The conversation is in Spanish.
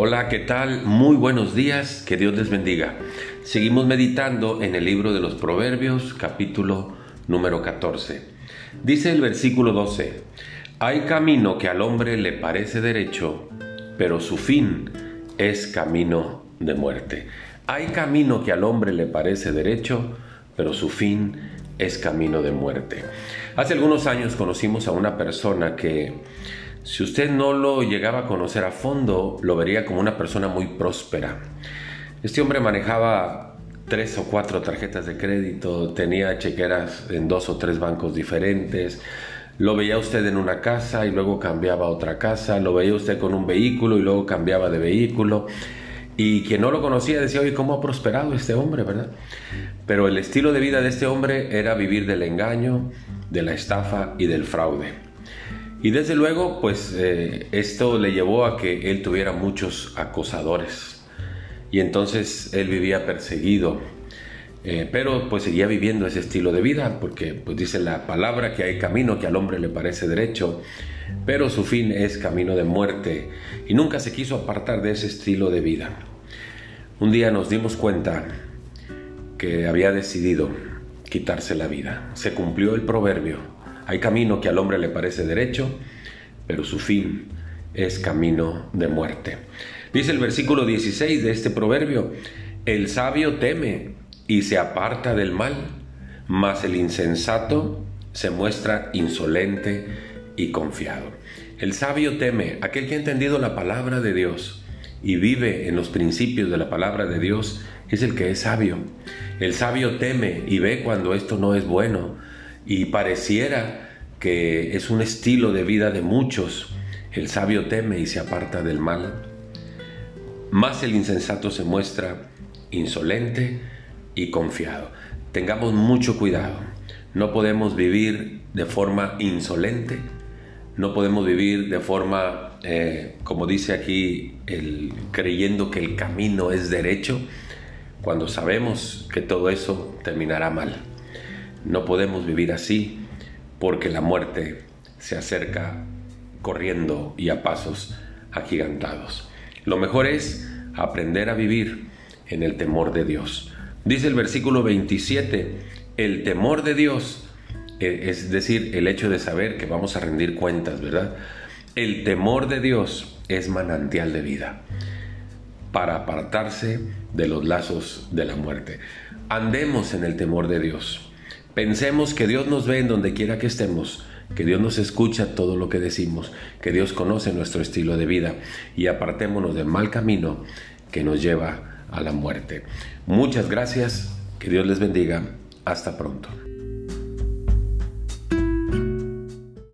Hola, ¿qué tal? Muy buenos días, que Dios les bendiga. Seguimos meditando en el libro de los Proverbios, capítulo número 14. Dice el versículo 12, hay camino que al hombre le parece derecho, pero su fin es camino de muerte. Hay camino que al hombre le parece derecho, pero su fin es camino de muerte. Hace algunos años conocimos a una persona que si usted no lo llegaba a conocer a fondo, lo vería como una persona muy próspera. Este hombre manejaba tres o cuatro tarjetas de crédito, tenía chequeras en dos o tres bancos diferentes, lo veía usted en una casa y luego cambiaba a otra casa, lo veía usted con un vehículo y luego cambiaba de vehículo. Y quien no lo conocía decía, oye, ¿cómo ha prosperado este hombre, verdad? Pero el estilo de vida de este hombre era vivir del engaño, de la estafa y del fraude. Y desde luego, pues eh, esto le llevó a que él tuviera muchos acosadores. Y entonces él vivía perseguido. Eh, pero pues seguía viviendo ese estilo de vida, porque pues dice la palabra que hay camino que al hombre le parece derecho, pero su fin es camino de muerte. Y nunca se quiso apartar de ese estilo de vida. Un día nos dimos cuenta que había decidido quitarse la vida. Se cumplió el proverbio hay camino que al hombre le parece derecho, pero su fin es camino de muerte. Dice el versículo 16 de este proverbio, el sabio teme y se aparta del mal, mas el insensato se muestra insolente y confiado. El sabio teme, aquel que ha entendido la palabra de Dios y vive en los principios de la palabra de Dios, es el que es sabio. El sabio teme y ve cuando esto no es bueno y pareciera que es un estilo de vida de muchos. El sabio teme y se aparta del mal, más el insensato se muestra insolente y confiado. Tengamos mucho cuidado. No podemos vivir de forma insolente, no podemos vivir de forma, eh, como dice aquí, creyendo que el camino es derecho, cuando sabemos que todo eso terminará mal. No podemos vivir así porque la muerte se acerca corriendo y a pasos agigantados. Lo mejor es aprender a vivir en el temor de Dios. Dice el versículo 27, el temor de Dios, eh, es decir, el hecho de saber que vamos a rendir cuentas, ¿verdad? El temor de Dios es manantial de vida para apartarse de los lazos de la muerte. Andemos en el temor de Dios. Pensemos que Dios nos ve en donde quiera que estemos, que Dios nos escucha todo lo que decimos, que Dios conoce nuestro estilo de vida y apartémonos del mal camino que nos lleva a la muerte. Muchas gracias, que Dios les bendiga, hasta pronto.